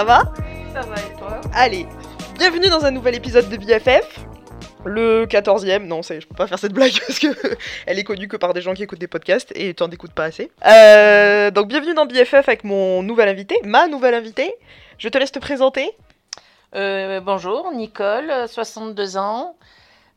Ça va ça va et toi Allez, bienvenue dans un nouvel épisode de BFF. Le 14e, non, je peux pas faire cette blague parce que elle est connue que par des gens qui écoutent des podcasts et t'en écoutes pas assez. Euh, donc bienvenue dans BFF avec mon nouvel invité, ma nouvelle invitée. Je te laisse te présenter. Euh, Bonjour, Nicole, euh, 62 ans,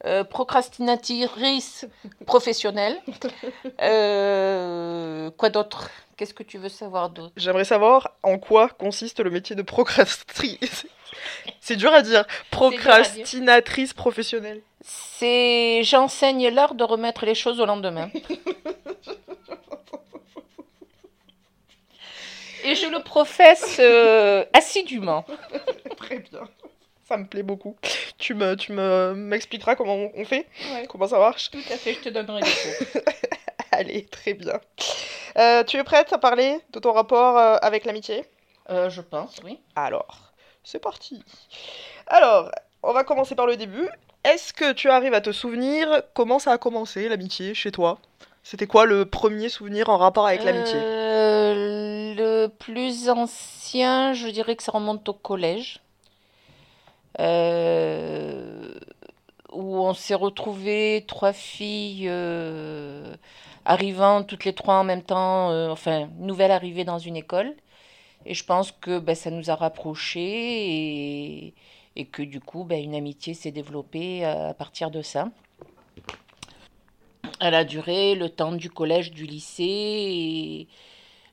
euh, procrastinatrice professionnelle. Quoi d'autre? Qu'est-ce que tu veux savoir d'autre? J'aimerais savoir en quoi consiste le métier de procrastinatrice. C'est dur à dire. Procrastinatrice professionnelle. C'est j'enseigne l'art de remettre les choses au lendemain. Et je le professe euh, assidûment. Très bien. Ça me plaît beaucoup. Tu me, tu me m'expliqueras comment on on fait, Ouais, comment ça marche? tout à fait, je te donnerai des cours. Allez, très bien. Euh, tu es prête à parler de ton rapport euh, avec l'amitié? Euh, je pense, oui. Alors, c'est parti. Alors, on va commencer par le début. Est-ce que tu arrives à te souvenir comment ça a commencé l'amitié chez toi? C'était quoi le premier souvenir en rapport avec l'amitié? Le plus ancien, je dirais que ça remonte au collège, où on s'est retrouvés trois filles arrivant toutes les trois en même temps, euh, enfin, nouvelle arrivée dans une école. Et je pense que ben, ça nous a rapprochés et, et que du coup, ben, une amitié s'est développée à à partir de ça. Elle a duré le temps du collège, du lycée et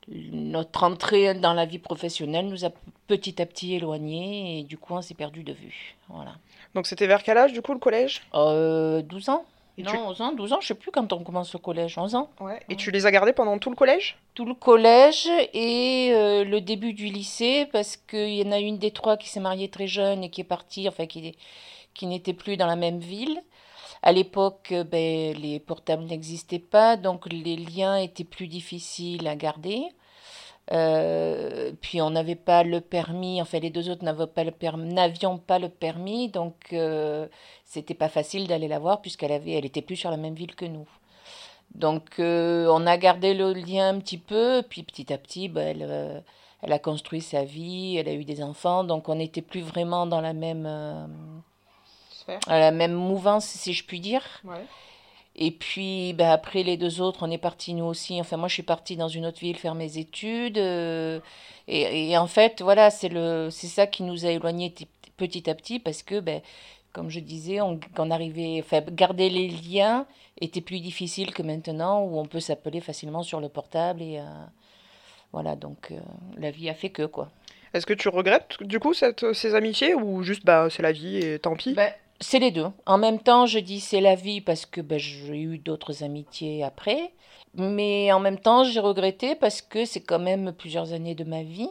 notre entrée dans la vie professionnelle nous a petit à petit éloignés et du coup on s'est perdu de vue. Voilà. Donc c'était vers quel âge du coup le collège? Euh, 12 ans? Et Non, tu... 11 ans, 12 ans, je sais plus quand on commence le collège, 11 ans. Ouais. Et tu les as gardés pendant tout le collège? Tout le collège et euh, le début du lycée parce qu'il y en a une des trois qui s'est mariée très jeune et qui est partie, enfin qui, qui n'était plus dans la même ville. À l'époque, euh, ben, les portables n'existaient pas, donc les liens étaient plus difficiles à garder. Euh, puis on n'avait pas le permis, enfin les deux autres n'avaient pas le permis, n'avions pas le permis, donc euh, c'était pas facile d'aller la voir puisqu'elle avait, elle était plus sur la même ville que nous. Donc euh, on a gardé le lien un petit peu, puis petit à petit, ben, elle, elle a construit sa vie, elle a eu des enfants, donc on n'était plus vraiment dans la même, la même mouvance, si je puis dire. Ouais. Et puis ben, après les deux autres, on est partis nous aussi. Enfin moi je suis partie dans une autre ville faire mes études. euh, et, et en fait voilà, c'est le, c'est ça qui nous a éloignés petit à petit parce que ben, comme je disais, on, arrivait, enfin garder les liens était plus difficile que maintenant où on peut s'appeler facilement sur le portable et euh, voilà donc euh, la vie a fait que quoi. Est-ce que tu regrettes du coup cette, ces amitiés ou juste bah c'est la vie et tant pis? Ben, c'est les deux. En même temps, je dis c'est la vie parce que ben, j'ai eu d'autres amitiés après. Mais en même temps, j'ai regretté parce que c'est quand même plusieurs années de ma vie.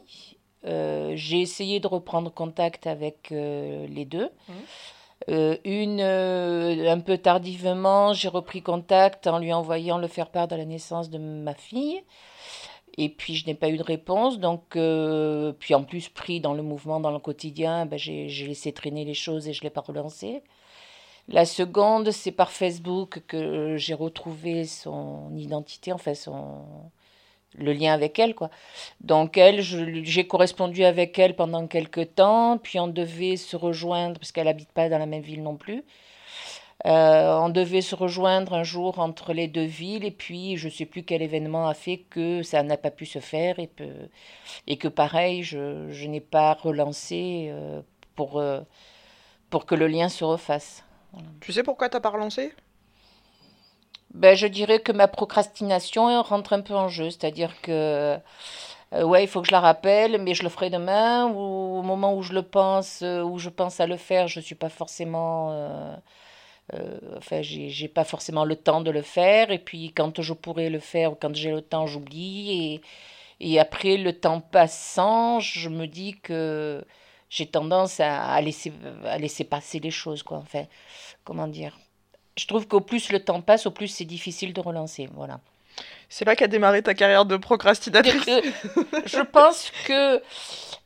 Euh, j'ai essayé de reprendre contact avec euh, les deux. Mhm. Euh, une, un peu tardivement, j'ai repris contact en lui envoyant le faire-part de la naissance de ma fille. Et puis, je n'ai pas eu de réponse. Donc, euh, puis en plus, pris dans le mouvement, dans le quotidien, ben, j'ai, laissé traîner les choses et je ne l'ai pas relancé. La seconde, c'est par Facebook que j'ai retrouvé son identité, enfin son, le lien avec elle, quoi. Donc elle, j'ai correspondu avec elle pendant quelques temps, puis on devait se rejoindre, parce qu'elle habite pas dans la même ville non plus. Euh, on devait se rejoindre un jour entre les deux villes, et puis je sais plus quel événement a fait que ça n'a pas pu se faire, et, que pareil, je, je n'ai pas relancé euh, pour, euh, pour que le lien se refasse. Tu sais pourquoi t'as pas relancé? Ben, je dirais que ma procrastination rentre un peu en jeu, c'est-à-dire que euh, ouais, il faut que je la rappelle, mais je le ferai demain, ou au moment où je le pense, euh, où je pense à le faire, je suis pas forcément, euh, enfin, j'ai, pas forcément le temps de le faire, et puis quand je pourrai le faire, ou quand j'ai le temps, j'oublie, et, et après, le temps passant, je me dis que j'ai tendance à, à laisser, à laisser passer les choses, quoi, enfin, comment dire? Je trouve qu'au plus le temps passe, au plus c'est difficile de relancer. Voilà. C'est là qu'a démarré ta carrière de procrastinatrice. Je pense que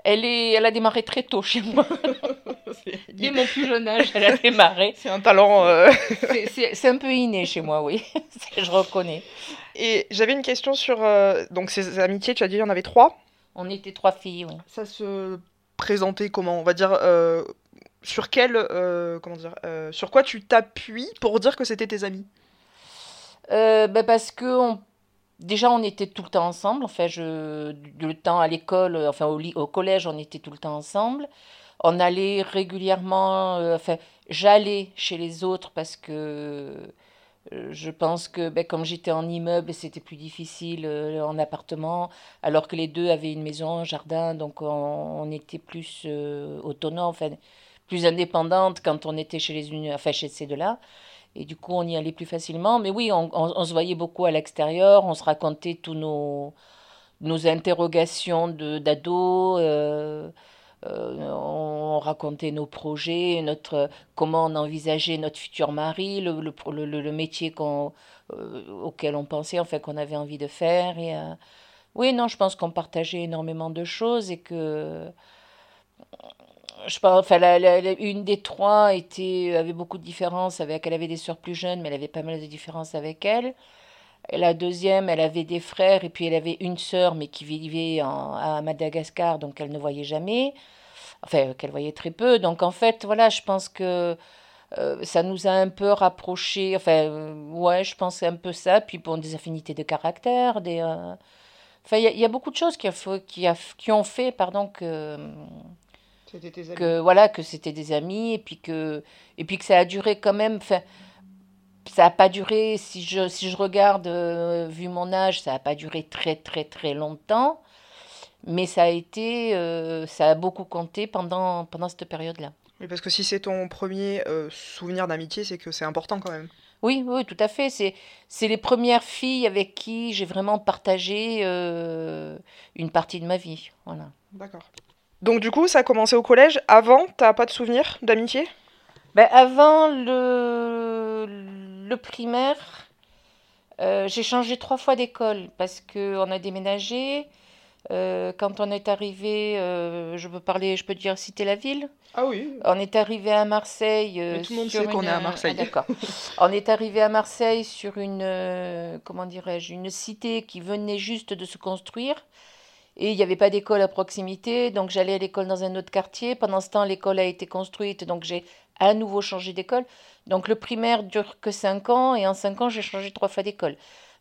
elle, est, elle a démarré très tôt chez moi. Dès mon plus jeune âge, elle a démarré. C'est un talent. euh, C'est- un peu inné chez moi, oui. Je reconnais. Et j'avais une question sur euh, donc ces amitiés, tu as dit il y en avait trois. On était trois filles, oui. Ça se présentait comment? On va dire euh, sur quel comment dire sur quoi tu t'appuies pour dire que c'était tes amis? Ben parce que on- déjà on était tout le temps ensemble. Enfin, je, le temps à l'école, euh, enfin au, au collège, on était tout le temps ensemble. On allait régulièrement, euh, enfin, j'allais chez les autres parce que euh, je pense que ben, comme j'étais en immeuble, c'était plus difficile en appartement, alors que les deux avaient une maison, un jardin, donc on, était plus autonome, enfin, plus indépendante quand on était chez les unes, enfin chez ces deux-là. Et du coup, on y allait plus facilement. Mais oui, on, se voyait beaucoup à l'extérieur, on se racontait tous nos, nos interrogations d'ados, euh, euh, on racontait nos projets, notre, comment on envisageait notre futur mari, le, le- le métier qu'on, euh, auquel on pensait, enfin qu'on avait envie de faire. Et, euh, oui, non, je pense qu'on partageait énormément de choses et que je pense, enfin, la- la- une des trois était, avait beaucoup de différences avec, elle avait des sœurs plus jeunes, mais elle avait pas mal de différences avec elle. La deuxième, elle avait des frères, et puis elle avait une sœur, mais qui vivait en- à Madagascar, donc elle ne voyait jamais, enfin, qu'elle voyait très peu. Donc en fait, voilà, je pense que euh, ça nous a un peu rapprochés, enfin, euh, ouais, je pense un peu ça, puis bon, des affinités de caractère, des... euh, Enfin, il y, a beaucoup de choses qui, a, qui, a, qui ont fait, pardon, que. Que voilà que c'était des amis et puis que et puis que ça a duré quand même enfin ça a pas duré si je si je regarde euh, vu mon âge ça a pas duré très très très longtemps mais ça a été euh, ça a beaucoup compté pendant pendant cette période-là Oui, parce que si c'est ton premier euh, souvenir d'amitié, c'est que c'est important quand même. oui oui tout à fait c'est c'est les premières filles avec qui j'ai vraiment partagé une partie de ma vie voilà D'accord. Donc du coup, ça a commencé au collège. Avant, t'as pas de souvenir d'amitié? Ben, avant le, le primaire, euh, j'ai changé trois fois d'école parce qu'on a déménagé. Euh, quand on est arrivé, euh, je peux parler, je peux dire citer la ville. Ah oui. On est arrivé à Marseille. Mais tout le monde sait qu'on est à Marseille. Ah, d'accord. On est arrivé à Marseille sur une, comment dirais-je, une cité qui venait juste de se construire. Et il n'y avait pas d'école à proximité, donc j'allais à l'école dans un autre quartier. Pendant ce temps, l'école a été construite, donc j'ai à nouveau changé d'école. Donc le primaire dure que 5 ans, et en 5 ans, j'ai changé trois fois d'école.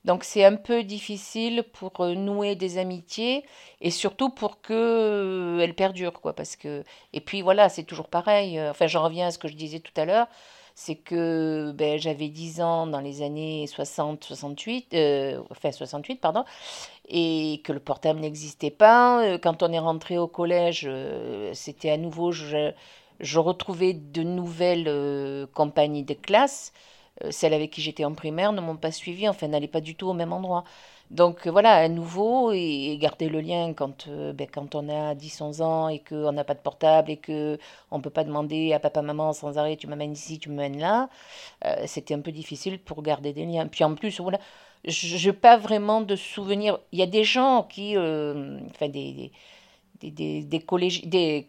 Donc c'est un peu difficile pour euh, nouer des amitiés, et surtout pour que euh, elles perdurent, quoi. Parce que... Et puis voilà, c'est toujours pareil. euh, Enfin, j'en reviens à ce que je disais tout à l'heure, c'est que ben, j'avais 10 ans dans les années 60, 68, euh, enfin 68, pardon et que le portable n'existait pas. Euh, Quand on est rentré au collège, euh, c'était à nouveau, je, je retrouvais de nouvelles euh, compagnies de classe. Euh, celles avec qui j'étais en primaire ne m'ont pas suivi, enfin n'allaient pas du tout au même endroit. Donc euh, voilà, à nouveau, et, garder le lien quand, euh, ben, quand on a 10-11 ans et qu'on n'a pas de portable et que on peut pas demander à papa-maman sans arrêt, tu m'amènes ici, tu m'amènes là, c'était un peu difficile pour garder des liens. Puis en plus, voilà, je n'ai pas vraiment de souvenirs. Il y a des gens qui, enfin des, des, des, des,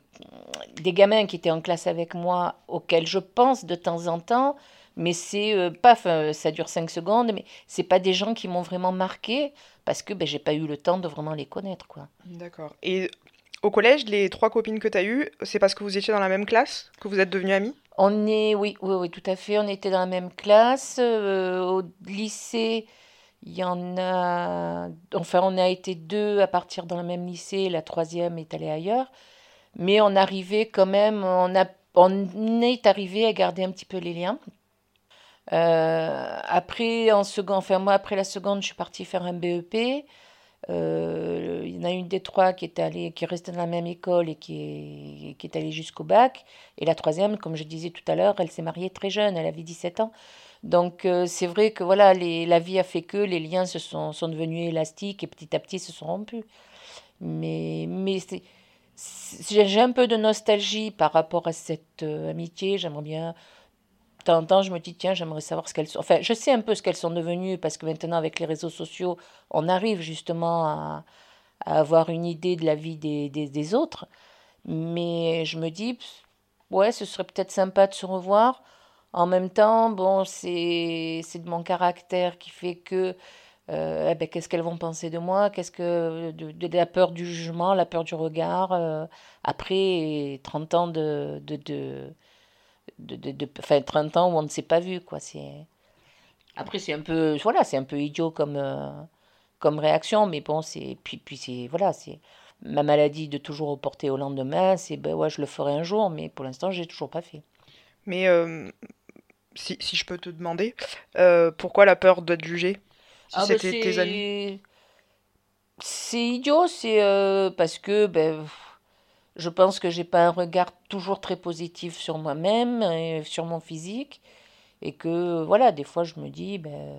des gamins qui étaient en classe avec moi, auxquels je pense de temps en temps, mais c'est euh, pas, enfin, ça dure 5 secondes, mais c'est pas des gens qui m'ont vraiment marqué parce que ben, j'ai pas eu le temps de vraiment les connaître, quoi. D'accord. Et au collège, les trois copines que t'as eues, c'est parce que vous étiez dans la même classe que vous êtes devenues amies? On est, oui, oui, oui, tout à fait. On était dans la même classe. Euh, au lycée, il y en a. Enfin, on a été deux à partir dans le même lycée. La troisième est allée ailleurs. Mais on arrivait quand même. On a, on est arrivé à garder un petit peu les liens. Euh, après, en second, enfin, moi, après la seconde, je suis partie faire un BEP. Euh, il y en a une des trois qui est allée, qui est restée dans la même école et qui est, qui est allée jusqu'au bac. Et la troisième, comme je disais tout à l'heure, elle s'est mariée très jeune, elle avait 17 ans. Donc euh, c'est vrai que voilà, les, la vie a fait que les liens se sont, sont devenus élastiques et petit à petit se sont rompus. Mais, mais j'ai un peu de nostalgie par rapport à cette amitié. J'aimerais bien de temps en temps, je me dis, tiens, j'aimerais savoir ce qu'elles sont. Enfin, je sais un peu ce qu'elles sont devenues parce que maintenant, avec les réseaux sociaux, on arrive justement à, avoir une idée de la vie des, des, autres. Mais je me dis, ouais, ce serait peut-être sympa de se revoir. En même temps, bon, c'est, de mon caractère qui fait que euh, eh ben, qu'est-ce qu'elles vont penser de moi? Qu'est-ce que de, la peur du jugement, la peur du regard euh, après 30 ans de, de, de- de- enfin, 30 ans où on ne s'est pas vu quoi. C'est après c'est un peu voilà, c'est un peu idiot comme euh, comme réaction, mais bon c'est puis puis c'est voilà c'est ma maladie de toujours reporter au lendemain, c'est ben ouais je le ferai un jour, mais pour l'instant j'ai toujours pas fait. Mais euh, si, si je peux te demander, euh, pourquoi la peur d'être jugé? Si Ah ben c'était tes amis? c'est idiot, c'est parce que ben Je pense que j'ai pas un regard toujours très positif sur moi-même et sur mon physique et que voilà, des fois je me dis ben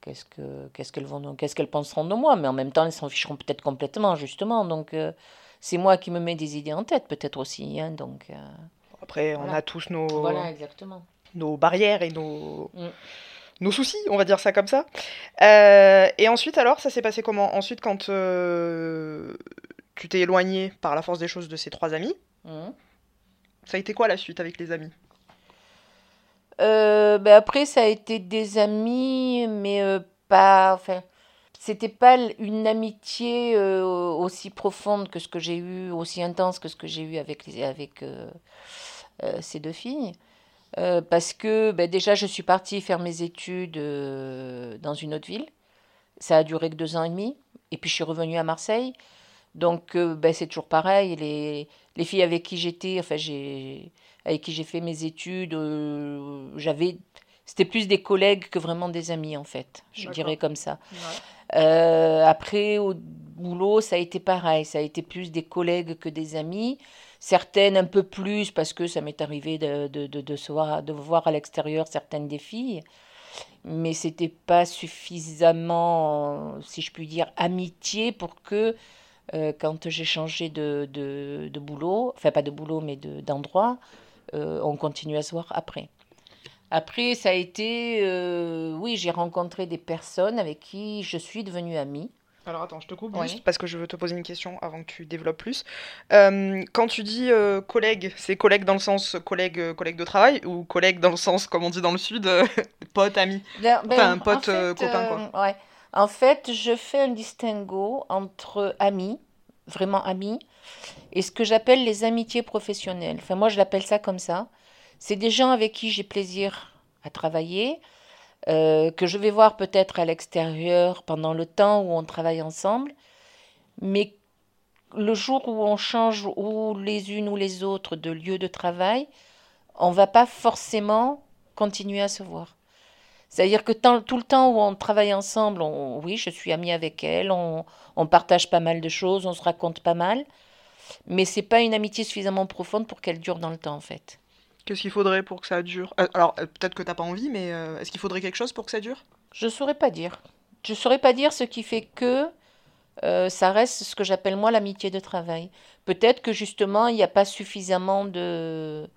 qu'est-ce que qu'est-ce qu'elles vont qu'est-ce qu'elles penseront de moi, mais en même temps elles s'en ficheront peut-être complètement justement. Donc euh, c'est moi qui me mets des idées en tête peut-être aussi hein, donc euh, Après, on a tous nos, Voilà exactement. nos barrières et nos, Mm. nos soucis, on va dire ça comme ça. Euh, et ensuite, alors, ça s'est passé comment? Ensuite, quand euh, tu t'es éloigné par la force des choses de ces trois amis, Mhm. ça a été quoi la suite avec les amis? Euh, ben après, ça a été des amis, mais euh, pas. Enfin, c'était pas une amitié euh, aussi profonde que ce que j'ai eu, aussi intense que ce que j'ai eu avec, les, avec euh, ces deux filles. Parce que ben déjà, je suis partie faire mes études dans une autre ville. Ça a duré que deux ans et demi. Et puis, je suis revenue à Marseille. Donc, euh, ben, c'est toujours pareil. Les, les filles avec qui j'étais, enfin, j'ai, avec qui j'ai fait mes études, euh, j'avais, c'était plus des collègues que vraiment des amis, en fait. Je dirais comme ça. Ouais. Euh, après, au boulot, ça a été pareil. Ça a été plus des collègues que des amis. Certaines un peu plus, parce que ça m'est arrivé de, de, de, de voir, de voir à l'extérieur certaines des filles. Mais c'était pas suffisamment, si je puis dire, amitié pour que euh, quand j'ai changé de, de, de boulot, enfin pas de boulot, mais de, d'endroit, euh, on continue à se voir après. Après, ça a été, euh, oui, j'ai rencontré des personnes avec qui je suis devenue amie. Alors attends, je te coupe Oui. juste parce que je veux te poser une question avant que tu développes plus. Euh, quand tu dis euh, collègue, c'est collègue dans le sens collègue, collègue de travail ou collègue dans le sens, comme on dit dans le sud, euh, pote, ami? Ben, Enfin, un en pote, fait, copain, quoi. ouais. En fait, je fais un distinguo entre amis, vraiment amis, et ce que j'appelle les amitiés professionnelles. Enfin, moi, je l'appelle ça comme ça. C'est des gens avec qui j'ai plaisir à travailler, euh, que je vais voir peut-être à l'extérieur pendant le temps où on travaille ensemble, mais le jour où on change ou les unes ou les autres de lieu de travail, on va pas forcément continuer à se voir. C'est-à-dire que tant- tout le temps où on travaille ensemble, on- oui, je suis amie avec elle, on, on partage pas mal de choses, on se raconte pas mal, mais c'est pas une amitié suffisamment profonde pour qu'elle dure dans le temps, en fait. Qu'est-ce qu'il faudrait pour que ça dure? Euh, alors, euh, peut-être que t'as pas envie, mais euh, est-ce qu'il faudrait quelque chose pour que ça dure? Je saurais pas dire. Je saurais pas dire ce qui fait que euh, ça reste ce que j'appelle moi l'amitié de travail. Peut-être que justement il n'y a pas suffisamment de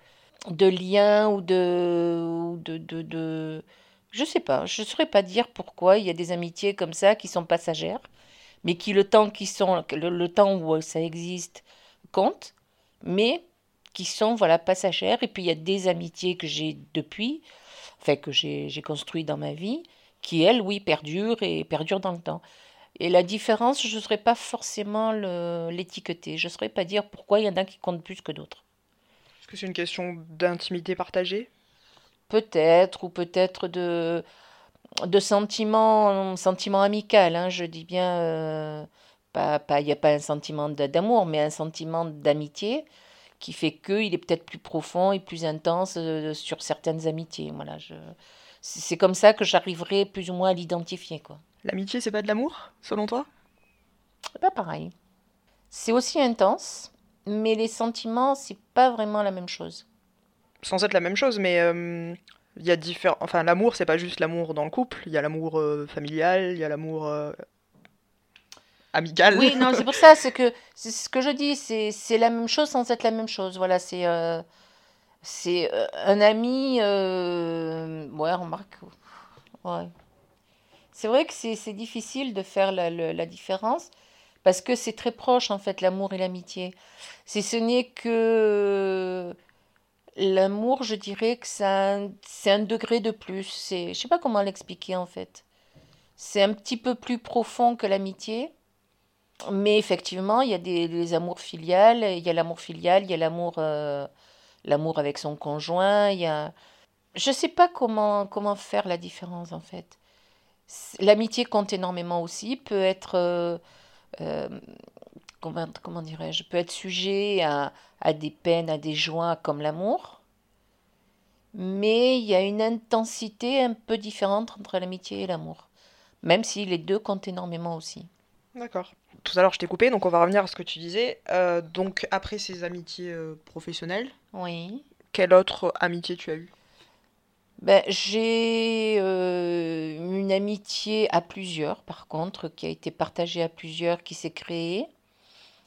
de liens ou de ou de, de, de je sais pas. Je saurais pas dire pourquoi il y a des amitiés comme ça qui sont passagères, mais qui le temps qui sont le, temps où ça existe compte, mais qui sont voilà passagères. Et puis il y a des amitiés que j'ai depuis, enfin que j'ai construit dans ma vie, qui elles, oui, perdurent et perdurent dans le temps. Et la différence, je ne saurais pas forcément l'étiqueter. Je ne saurais pas dire pourquoi il y en a qui comptent plus que d'autres. Est-ce que c'est une question d'intimité partagée? Peut-être, ou peut-être de, de sentiment, sentiment amical, hein, je dis bien, euh, pas, pas, il n'y a pas un sentiment d'a- d'amour, mais un sentiment d'amitié qui fait qu'il est peut-être plus profond et plus intense euh, sur certaines amitiés. Voilà, je, c'est comme ça que j'arriverai plus ou moins à l'identifier, quoi. L'amitié, c'est pas de l'amour, selon toi? C'est pas pareil. C'est aussi intense, mais les sentiments, c'est pas vraiment la même chose. Sans être la même chose, mais euh, il y a différents. Enfin, l'amour, c'est pas juste l'amour dans le couple. Il y a l'amour euh, familial, il y a l'amour euh, amical. Oui, non, c'est pour ça, c'est que c'est ce que je dis, c'est la même chose sans être la même chose. Voilà, c'est c'est un ami. ouais, remarque. Ouais. C'est vrai que c'est difficile de faire la, le- la différence parce que c'est très proche en fait, l'amour et l'amitié. Si ce n'est que l'amour, je dirais que c'est un, degré de plus. C'est, je sais pas comment l'expliquer en fait. C'est un petit peu plus profond que l'amitié. Mais effectivement, il y a des, amours filiales, il y a l'amour filial, il y a l'amour euh, l'amour avec son conjoint, il y a je sais pas comment comment faire la différence en fait. L'amitié compte énormément aussi, peut être euh, euh, comment, comment dirais-je, peut être sujet à, à des peines, à des joies comme l'amour. Mais il y a une intensité un peu différente entre l'amitié et l'amour, même si les deux comptent énormément aussi. D'accord. Tout à l'heure, je t'ai coupé, donc on va revenir à ce que tu disais. Euh, donc, après ces amitiés euh, professionnelles, Oui. quelle autre amitié tu as eue? Ben, j'ai euh, une amitié à plusieurs, par contre, qui a été partagée à plusieurs, qui s'est créée.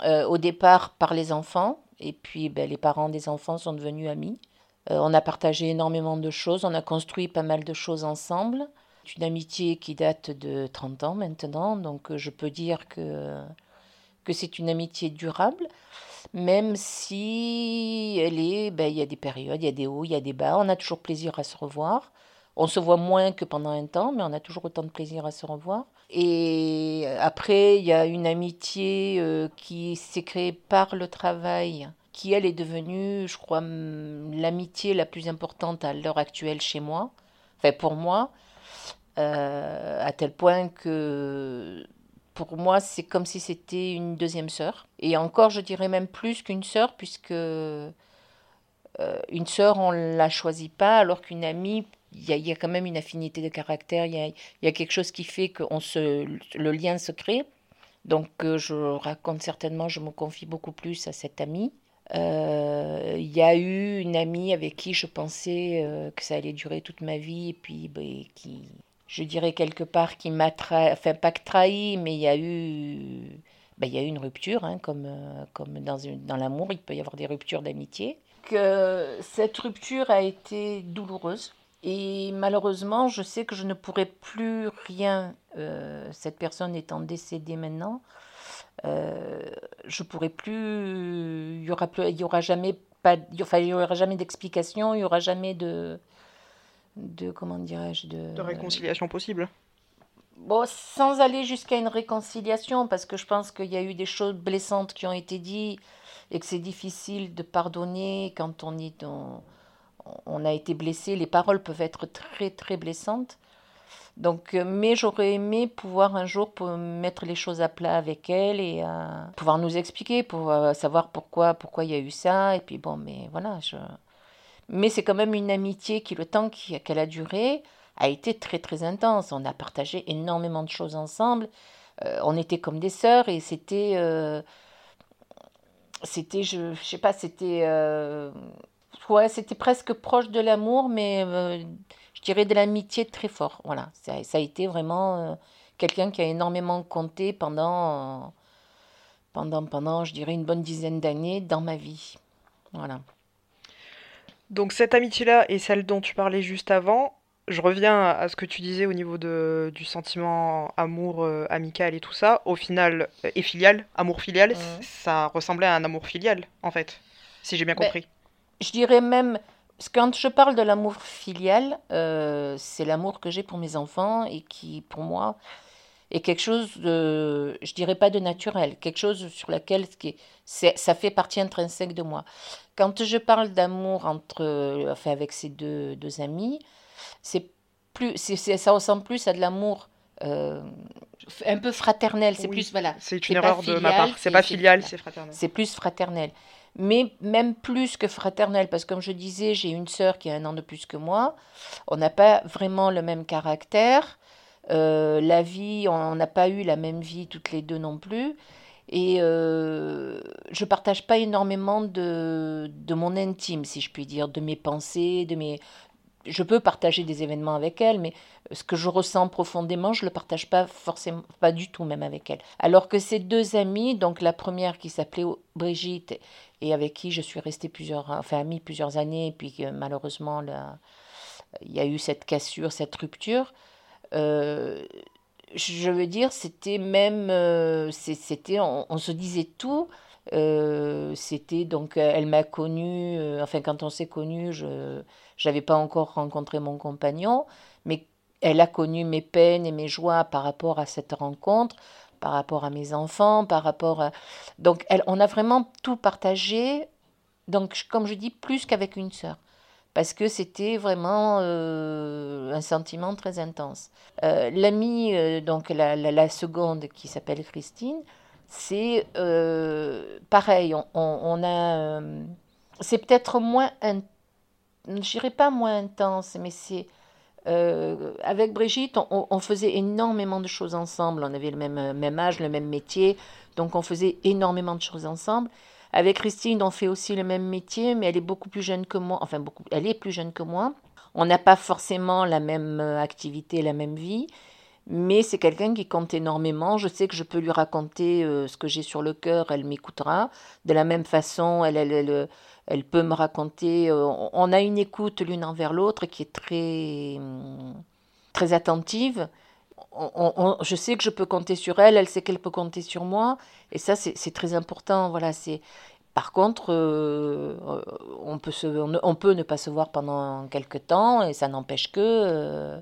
Euh, au départ par les enfants, et puis ben, les parents des enfants sont devenus amis. Euh, on a partagé énormément de choses, on a construit pas mal de choses ensemble. C'est une amitié qui date de 30 ans maintenant, donc euh, je peux dire que, que c'est une amitié durable, même si elle est, ben, il y a des périodes, il y a des hauts, il y a des bas, on a toujours plaisir à se revoir. On se voit moins que pendant un temps, mais on a toujours autant de plaisir à se revoir. Et après, il y a une amitié euh, qui s'est créée par le travail, qui elle est devenue, je crois, l'amitié la plus importante à l'heure actuelle chez moi, enfin pour moi, euh, à tel point que pour moi c'est comme si c'était une deuxième sœur. Et encore, je dirais même plus qu'une sœur, puisque euh, une sœur, on ne la choisit pas, alors qu'une amie, il y, a, quand même une affinité de caractère, il y a, quelque chose qui fait que se, le lien se crée. Donc euh, je raconte certainement, je me confie beaucoup plus à cette amie. Euh, Il y a eu une amie avec qui je pensais euh, que ça allait durer toute ma vie et puis ben, qui, je dirais quelque part, qui m'a trahi, enfin pas que trahi, mais il y a eu, il y a eu une rupture, hein, comme, comme dans, dans l'amour, il peut y avoir des ruptures d'amitié. Cette rupture a été douloureuse. Et malheureusement, je sais que je ne pourrai plus rien, euh, cette personne étant décédée maintenant, euh, je pourrai plus, il y aura plus, il y aura jamais pas, enfin, il y aura jamais d'explication, il y aura jamais de, de comment dirais-je, de, De réconciliation possible. Bon, sans aller jusqu'à une réconciliation, parce que je pense qu'il y a eu des choses blessantes qui ont été dites et que c'est difficile de pardonner quand on est dans, on a été blessé. Les paroles peuvent être très très blessantes. Donc, euh, mais j'aurais aimé pouvoir un jour mettre les choses à plat avec elle et euh, pouvoir nous expliquer, pour euh, savoir pourquoi pourquoi il y a eu ça. Et puis bon, mais voilà. Je... Mais c'est quand même une amitié qui, le temps qu'elle a duré, a été très très intense. On a partagé énormément de choses ensemble. On était comme des sœurs et c'était, c'était, je, je sais pas, c'était, ouais, c'était presque proche de l'amour, mais euh, je dirais de l'amitié très fort. Voilà, ça, ça a été vraiment euh, quelqu'un qui a énormément compté pendant, euh, pendant, pendant, je dirais une bonne dizaine d'années dans ma vie. Voilà. Donc cette amitié-là et celle dont tu parlais juste avant, je reviens à ce que tu disais au niveau de, du sentiment amour euh, amical et tout ça. Au final, euh, et filial, amour filial, c- ça ressemblait à un amour filial, en fait, si j'ai bien Ben, compris. Je dirais même, quand je parle de l'amour filial, euh, c'est l'amour que j'ai pour mes enfants et qui, pour moi, est quelque chose de, je dirais pas de naturel, quelque chose sur laquelle ce qui est- c'est- ça fait partie intrinsèque de moi. Quand je parle d'amour entre, enfin, avec ces deux, deux amis, c'est plus, ça ressemble plus à de l'amour euh, un peu fraternel. C'est Oui, plus, voilà, c'est une erreur de ma part. C'est pas filial, c'est fraternel. c'est plus fraternel. Mais même plus que fraternel, parce que comme je disais, j'ai une sœur qui a un an de plus que moi. On n'a pas vraiment le même caractère. Euh, la vie, on n'a pas eu la même vie toutes les deux non plus. Et euh, je partage pas énormément de, de mon intime, si je puis dire, de mes pensées, de mes... Je peux partager des événements avec elle, mais ce que je ressens profondément, je le partage pas forcément, pas du tout même avec elle. Alors que ces deux amies, donc la première qui s'appelait Brigitte et avec qui je suis restée plusieurs, enfin amie plusieurs années, et puis malheureusement il y a eu cette cassure, cette rupture. euh, je veux dire, c'était même, euh, c'était, on se disait tout. Euh, c'était donc, euh, elle m'a connue, euh, enfin quand on s'est connus, je, j'avais pas encore rencontré mon compagnon, mais elle a connu mes peines et mes joies par rapport à cette rencontre, par rapport à mes enfants, par rapport à... Donc, elle, on a vraiment tout partagé, donc, comme je dis, plus qu'avec une sœur. Parce que c'était vraiment un sentiment très intense. L'amie, donc la, la, seconde qui s'appelle Christine, c'est pareil, on, on, a... c'est peut-être moins... Je pas moins intense, mais c'est euh, avec Brigitte, on, faisait énormément de choses ensemble. On avait le même, même âge, le même métier, donc on faisait énormément de choses ensemble. Avec Christine, on fait aussi le même métier, mais elle est beaucoup plus jeune que moi. Enfin, beaucoup, elle est plus jeune que moi. On n'a pas forcément la même euh, activité, la même vie, mais c'est quelqu'un qui compte énormément. Je sais que je peux lui raconter euh, ce que j'ai sur le cœur, elle m'écoutera. De la même façon, elle, elle, elle peut me raconter. Euh, on a une écoute l'une envers l'autre qui est très, très attentive. je sais que je peux compter sur elle, elle sait qu'elle peut compter sur moi, et ça c'est très important. Voilà, c'est. Par contre, euh, on, peut se, on, peut ne pas se voir pendant quelques temps, et ça n'empêche que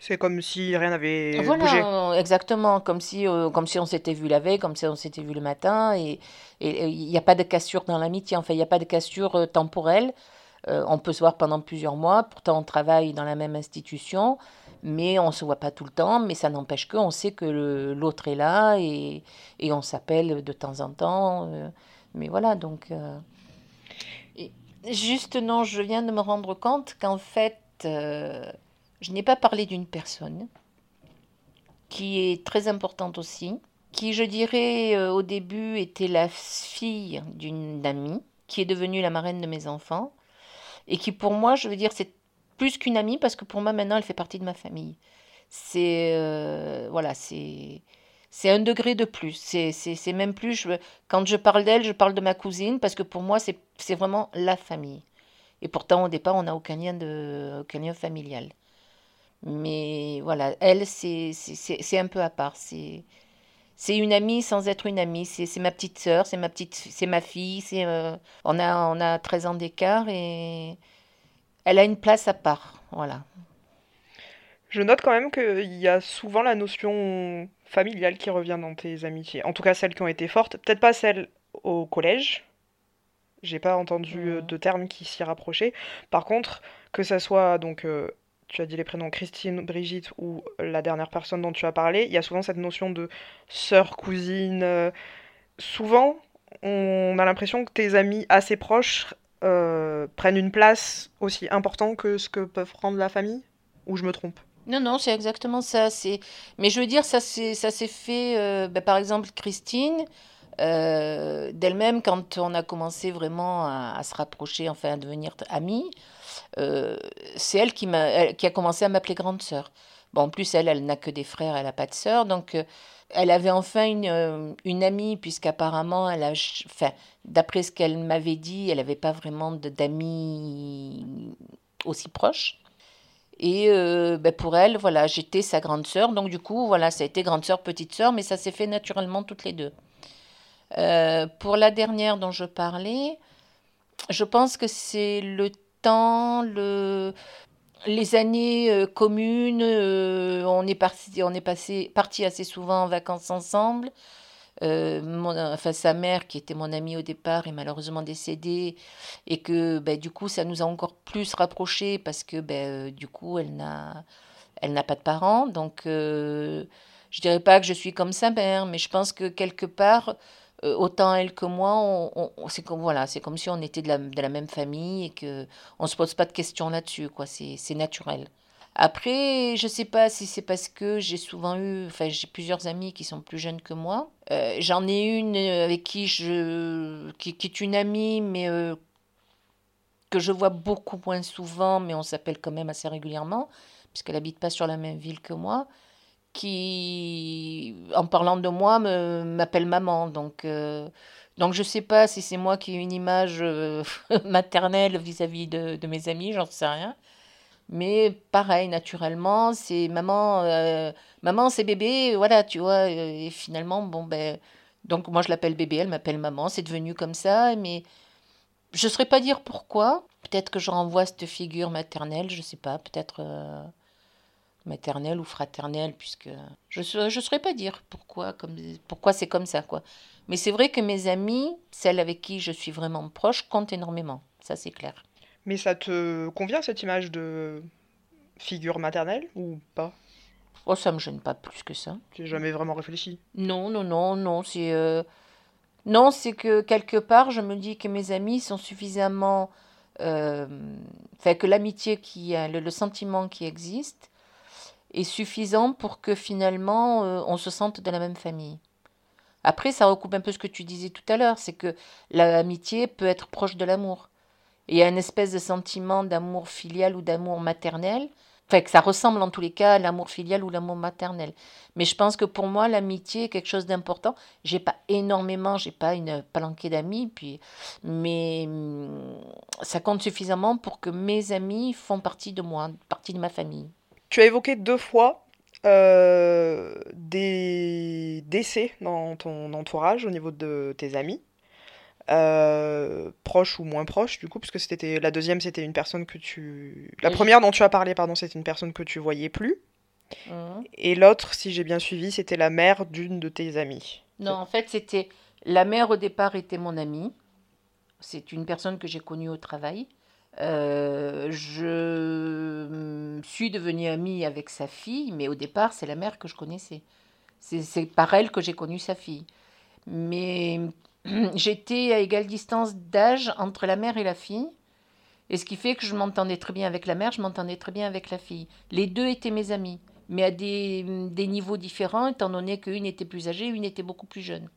c'est comme si rien n'avait voilà, bougé. exactement, comme si, euh, comme si on s'était vu la veille, comme si on s'était vu le matin. Et il n'y a pas de cassure dans l'amitié, enfin, il n'y a pas de cassure euh, temporelle. Euh, on peut se voir pendant plusieurs mois, pourtant on travaille dans la même institution, mais on ne se voit pas tout le temps, mais ça n'empêche qu'on sait que l'autre est là et, et on s'appelle de temps en temps. mais voilà, donc... juste, non, je viens de me rendre compte qu'en fait je n'ai pas parlé d'une personne qui est très importante aussi, qui, je dirais, euh, au début était la fille d'une amie, qui est devenue la marraine de mes enfants, et qui, pour moi, je veux dire, c'est plus qu'une amie, parce que pour moi, maintenant, elle fait partie de ma famille. C'est. Euh, voilà, c'est. C'est un degré de plus. C'est même plus. Quand je parle d'elle, je parle de ma cousine, parce que pour moi, c'est vraiment la famille. Et pourtant, au départ, on n'a aucun aucun lien familial. Mais voilà, elle, c'est un peu à part. C'est une amie sans être une amie. C'est ma petite sœur, c'est ma petite, c'est ma fille. C'est euh, on a on a 13 ans d'écart et elle a une place à part. Voilà. Je note quand même qu'il y a souvent la notion familiale qui revient dans tes amitiés. En tout cas, celles qui ont été fortes. Peut-être pas celles au collège. J'ai pas entendu euh, de termes qui s'y rapprochaient. Par contre, que ça soit donc euh, tu as dit les prénoms Christine, Brigitte ou la dernière personne dont tu as parlé, il y a souvent cette notion de sœur, cousine. Euh, souvent, on a l'impression que tes amis assez proches euh, prennent une place aussi importante que ce que peuvent prendre la famille? Ou je me trompe? Non, non, c'est exactement ça. C'est, mais je veux dire, ça s'est, ça fait. Euh, ben, par exemple, Christine, d'elle-même, quand on a commencé vraiment à, à, se rapprocher, enfin à devenir amis, euh, c'est elle qui, m'a, qui a commencé à m'appeler grande sœur. Bon, en plus, elle, elle n'a que des frères, elle n'a pas de sœur. Donc, euh, elle avait enfin une, euh, une amie, puisqu'apparemment, elle a, enfin, d'après ce qu'elle m'avait dit, elle n'avait pas vraiment d'amis aussi proches. Et ben pour elle, voilà, j'étais sa grande sœur. Donc, du coup, voilà, ça a été grande sœur, petite sœur, mais ça s'est fait naturellement toutes les deux. pour la dernière dont je parlais, je pense que c'est le temps, le, les années euh, communes, euh, on est parti, on est passé, parti assez souvent en vacances ensemble. Euh, enfin, sa mère, qui était mon amie au départ, est malheureusement décédée, et que ben, du coup, ça nous a encore plus rapprochés parce que ben, du coup, elle n'a, elle n'a pas de parents. Donc, je dirais pas que je suis comme sa mère, mais je pense que quelque part, euh, autant elle que moi, on, c'est comme voilà, c'est comme si on était de la, même famille et que on se pose pas de questions là-dessus, quoi. C'est, naturel. Après, je sais pas si c'est parce que j'ai souvent eu, enfin j'ai plusieurs amis qui sont plus jeunes que moi. Euh, j'en ai une avec qui je, qui, est une amie, mais euh, que je vois beaucoup moins souvent, mais on s'appelle quand même assez régulièrement, puisqu'elle habite pas sur la même ville que moi qui, en parlant de moi, m'appelle maman. Donc, euh, donc je ne sais pas si c'est moi qui ai une image euh, maternelle vis-à-vis de, de, mes amis, j'en sais rien. Mais pareil, naturellement, c'est maman, euh, maman c'est bébé, voilà, tu vois. Et finalement, bon, ben. Donc moi je l'appelle bébé, elle m'appelle maman, c'est devenu comme ça, mais je ne saurais pas dire pourquoi. Peut-être que je renvoie cette figure maternelle, je ne sais pas, peut-être maternelle ou fraternelle, puisque je ne saurais pas dire pourquoi, comme, pourquoi c'est comme ça. quoi. Mais c'est vrai que mes amies, celles avec qui je suis vraiment proche, comptent énormément. Ça, c'est clair. Mais ça te convient cette image de figure maternelle ou pas? Oh, ça me gêne pas plus que ça. Tu n'as jamais vraiment réfléchi Non, non, non, non. C'est euh, non, c'est que quelque part, je me dis que mes amis sont suffisamment, euh... enfin que l'amitié qui, le, le, sentiment qui existe, est suffisant pour que finalement euh, on se sente de la même famille. Après, ça recoupe un peu ce que tu disais tout à l'heure, c'est que l'amitié peut être proche de l'amour. Il y a une espèce de sentiment d'amour filial ou d'amour maternel Enfin, que ça ressemble en tous les cas à l'amour filial ou l'amour maternel. Mais je pense que pour moi, l'amitié est quelque chose d'important. J'ai pas énormément, j'ai pas une palanquée d'amis, puis, mais hum, ça compte suffisamment pour que mes amis font partie de moi, partie de ma famille. Tu as évoqué deux fois euh, des décès dans ton entourage au niveau de tes amis. Euh, proche ou moins proche du coup, puisque c'était la deuxième, c'était une personne que tu. La première dont tu as parlé, pardon, c'était une personne que tu voyais plus. Mhm. Et l'autre, si j'ai bien suivi, c'était la mère d'une de tes amies. Non, en fait, c'était. La mère au départ était mon amie. C'est une personne que j'ai connue au travail. Euh, je suis devenue amie avec sa fille, mais au départ, c'est la mère que je connaissais. C'est par elle que j'ai connu sa fille. Mais j'étais à égale distance d'âge entre la mère et la fille. Et ce qui fait que je m'entendais très bien avec la mère, je m'entendais très bien avec la fille. Les deux étaient mes amis, mais à des, des niveaux différents, étant donné qu'une était plus âgée, une était beaucoup plus jeune.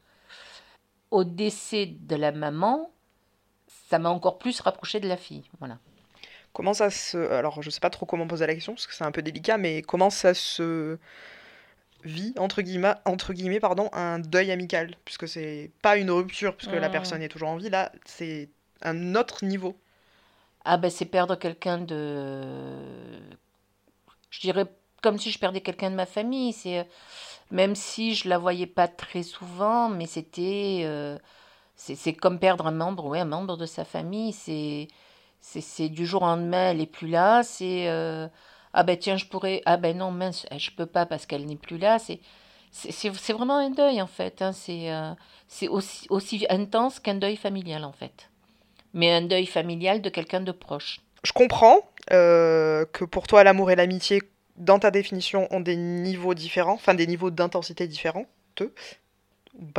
Au décès de la maman, ça m'a encore plus rapproché de la fille. Voilà. Comment ça se. Alors, je sais pas trop comment poser la question, parce que c'est un peu délicat, mais comment ça se vit entre guillemets, entre guillemets pardon, un deuil amical, puisque c'est pas une rupture, puisque la mmh. personne est toujours en vie, là c'est un autre niveau. Ah ben c'est perdre quelqu'un de... Je dirais comme si je perdais quelqu'un de ma famille, c'est même si je la voyais pas très souvent, mais c'était... Euh, c'est comme perdre un membre, ouais, un membre de sa famille, c'est... C'est du jour au lendemain, elle est plus là, c'est... Euh, ah ben tiens, je pourrais, ah ben non, mince, je peux pas parce qu'elle n'est plus là. C'est, c'est, vraiment un deuil en fait. Hein. C'est, euh, c'est aussi, aussi intense qu'un deuil familial en fait. Mais un deuil familial de quelqu'un de proche. Je comprends euh, que pour toi, l'amour et l'amitié, dans ta définition, ont des niveaux différents, enfin des niveaux d'intensité différents.